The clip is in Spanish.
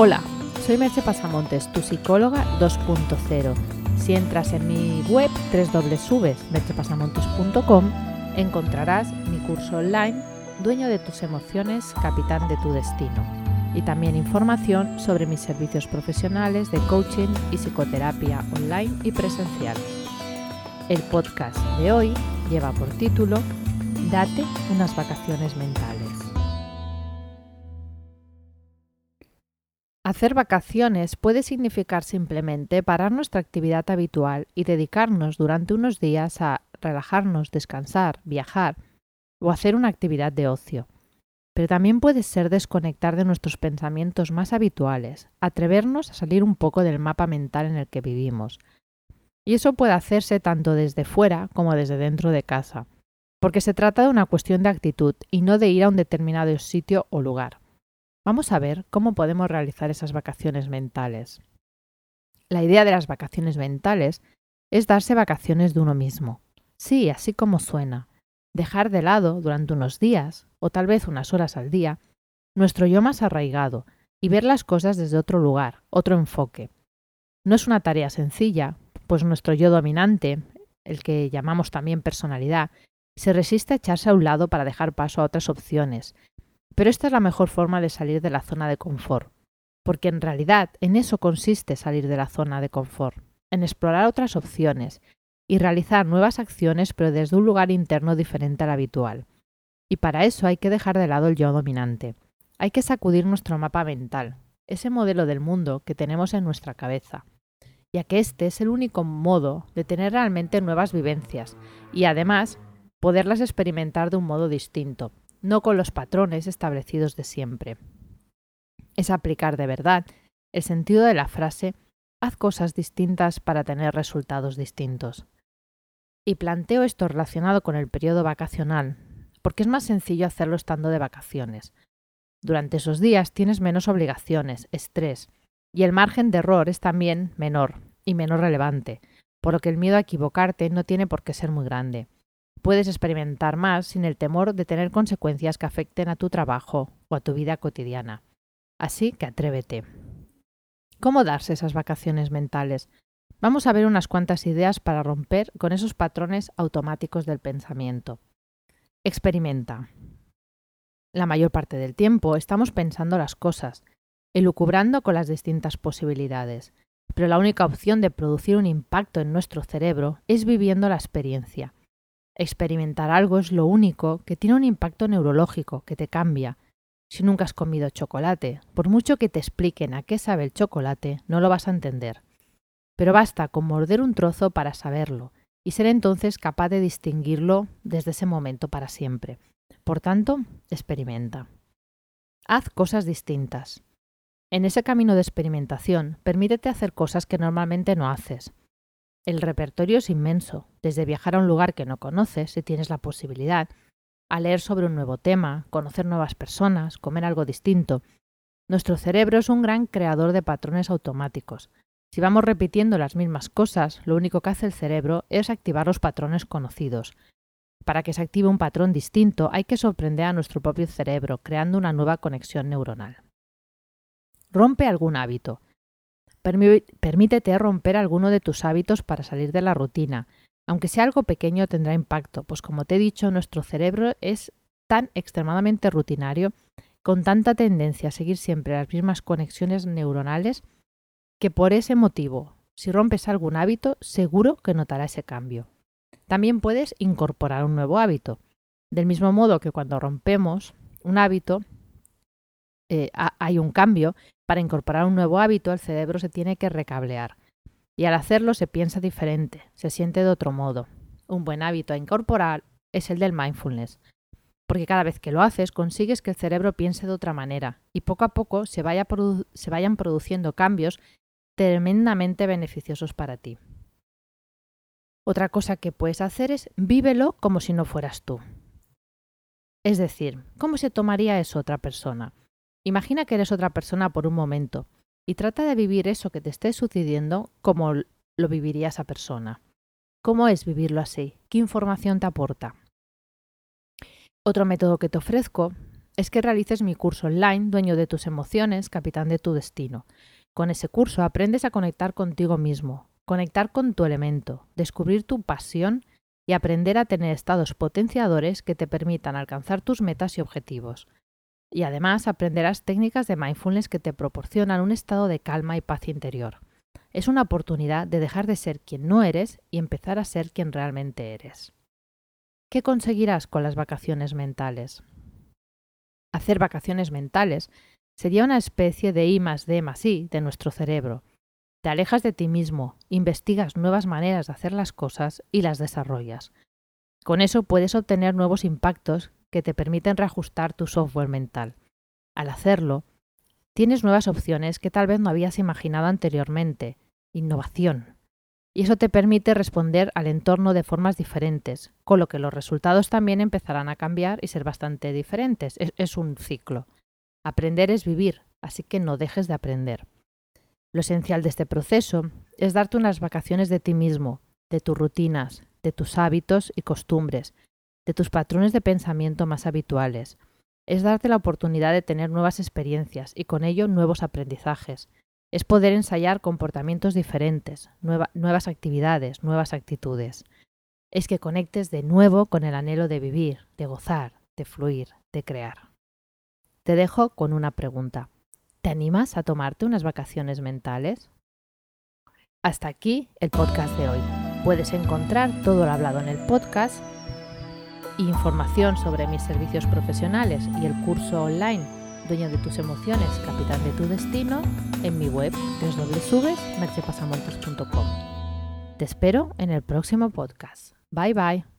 Hola, soy Merche Pasamontes, tu psicóloga 2.0. Si entras en mi web www.merchepasamontes.com encontrarás mi curso online Dueño de tus emociones, capitán de tu destino y también información sobre mis servicios profesionales de coaching y psicoterapia online y presencial. El podcast de hoy lleva por título Date unas vacaciones mentales. Hacer vacaciones puede significar simplemente parar nuestra actividad habitual y dedicarnos durante unos días a relajarnos, descansar, viajar o hacer una actividad de ocio. Pero también puede ser desconectar de nuestros pensamientos más habituales, atrevernos a salir un poco del mapa mental en el que vivimos. Y eso puede hacerse tanto desde fuera como desde dentro de casa, porque se trata de una cuestión de actitud y no de ir a un determinado sitio o lugar. Vamos a ver cómo podemos realizar esas vacaciones mentales. La idea de las vacaciones mentales es darse vacaciones de uno mismo. Sí, así como suena. Dejar de lado durante unos días, o tal vez unas horas al día, nuestro yo más arraigado y ver las cosas desde otro lugar, otro enfoque. No es una tarea sencilla, pues nuestro yo dominante, el que llamamos también personalidad, se resiste a echarse a un lado para dejar paso a otras opciones pero esta es la mejor forma de salir de la zona de confort, porque en realidad en eso consiste salir de la zona de confort, en explorar otras opciones y realizar nuevas acciones pero desde un lugar interno diferente al habitual. Y para eso hay que dejar de lado el yo dominante. Hay que sacudir nuestro mapa mental, ese modelo del mundo que tenemos en nuestra cabeza, ya que este es el único modo de tener realmente nuevas vivencias y además poderlas experimentar de un modo distinto, no con los patrones establecidos de siempre. Es aplicar de verdad el sentido de la frase haz cosas distintas para tener resultados distintos. Y planteo esto relacionado con el periodo vacacional, porque es más sencillo hacerlo estando de vacaciones. Durante esos días tienes menos obligaciones, estrés, y el margen de error es también menor y menos relevante, por lo que el miedo a equivocarte no tiene por qué ser muy grande puedes experimentar más sin el temor de tener consecuencias que afecten a tu trabajo o a tu vida cotidiana. Así que atrévete. ¿Cómo darse esas vacaciones mentales? Vamos a ver unas cuantas ideas para romper con esos patrones automáticos del pensamiento. Experimenta. La mayor parte del tiempo estamos pensando las cosas, elucubrando con las distintas posibilidades, pero la única opción de producir un impacto en nuestro cerebro es viviendo la experiencia, Experimentar algo es lo único que tiene un impacto neurológico, que te cambia. Si nunca has comido chocolate, por mucho que te expliquen a qué sabe el chocolate, no lo vas a entender. Pero basta con morder un trozo para saberlo, y ser entonces capaz de distinguirlo desde ese momento para siempre. Por tanto, experimenta. Haz cosas distintas. En ese camino de experimentación, permítete hacer cosas que normalmente no haces. El repertorio es inmenso, desde viajar a un lugar que no conoces, si tienes la posibilidad, a leer sobre un nuevo tema, conocer nuevas personas, comer algo distinto. Nuestro cerebro es un gran creador de patrones automáticos. Si vamos repitiendo las mismas cosas, lo único que hace el cerebro es activar los patrones conocidos. Para que se active un patrón distinto hay que sorprender a nuestro propio cerebro, creando una nueva conexión neuronal. Rompe algún hábito. Permítete romper alguno de tus hábitos para salir de la rutina. Aunque sea algo pequeño tendrá impacto, pues como te he dicho, nuestro cerebro es tan extremadamente rutinario, con tanta tendencia a seguir siempre las mismas conexiones neuronales, que por ese motivo, si rompes algún hábito, seguro que notará ese cambio. También puedes incorporar un nuevo hábito. Del mismo modo que cuando rompemos un hábito, eh, hay un cambio, para incorporar un nuevo hábito el cerebro se tiene que recablear. Y al hacerlo se piensa diferente, se siente de otro modo. Un buen hábito a incorporar es el del mindfulness, porque cada vez que lo haces consigues que el cerebro piense de otra manera y poco a poco se, se vayan produciendo cambios tremendamente beneficiosos para ti. Otra cosa que puedes hacer es vívelo como si no fueras tú. Es decir, ¿cómo se tomaría eso otra persona? Imagina que eres otra persona por un momento y trata de vivir eso que te esté sucediendo como lo viviría esa persona. ¿Cómo es vivirlo así? ¿Qué información te aporta? Otro método que te ofrezco es que realices mi curso online, Dueño de tus emociones, Capitán de tu destino. Con ese curso aprendes a conectar contigo mismo, conectar con tu elemento, descubrir tu pasión y aprender a tener estados potenciadores que te permitan alcanzar tus metas y objetivos. Y además aprenderás técnicas de mindfulness que te proporcionan un estado de calma y paz interior. Es una oportunidad de dejar de ser quien no eres y empezar a ser quien realmente eres. ¿Qué conseguirás con las vacaciones mentales? Hacer vacaciones mentales sería una especie de I más D I de nuestro cerebro. Te alejas de ti mismo, investigas nuevas maneras de hacer las cosas y las desarrollas. Con eso puedes obtener nuevos impactos que te permiten reajustar tu software mental. Al hacerlo, tienes nuevas opciones que tal vez no habías imaginado anteriormente. Innovación. Y eso te permite responder al entorno de formas diferentes, con lo que los resultados también empezarán a cambiar y ser bastante diferentes. Es, un ciclo. Aprender es vivir, así que no dejes de aprender. Lo esencial de este proceso es darte unas vacaciones de ti mismo, de tus rutinas, de tus hábitos y costumbres, de tus patrones de pensamiento más habituales. Es darte la oportunidad de tener nuevas experiencias y con ello nuevos aprendizajes. Es poder ensayar comportamientos diferentes, nuevas actividades, nuevas actitudes. Es que conectes de nuevo con el anhelo de vivir, de gozar, de fluir, de crear. Te dejo con una pregunta. ¿Te animas a tomarte unas vacaciones mentales? Hasta aquí el podcast de hoy. Puedes encontrar todo lo hablado en el podcast información sobre mis servicios profesionales y el curso online Dueño de tus emociones, capitán de tu destino en mi web www.merchepasamontes.com. Te espero en el próximo podcast. Bye bye.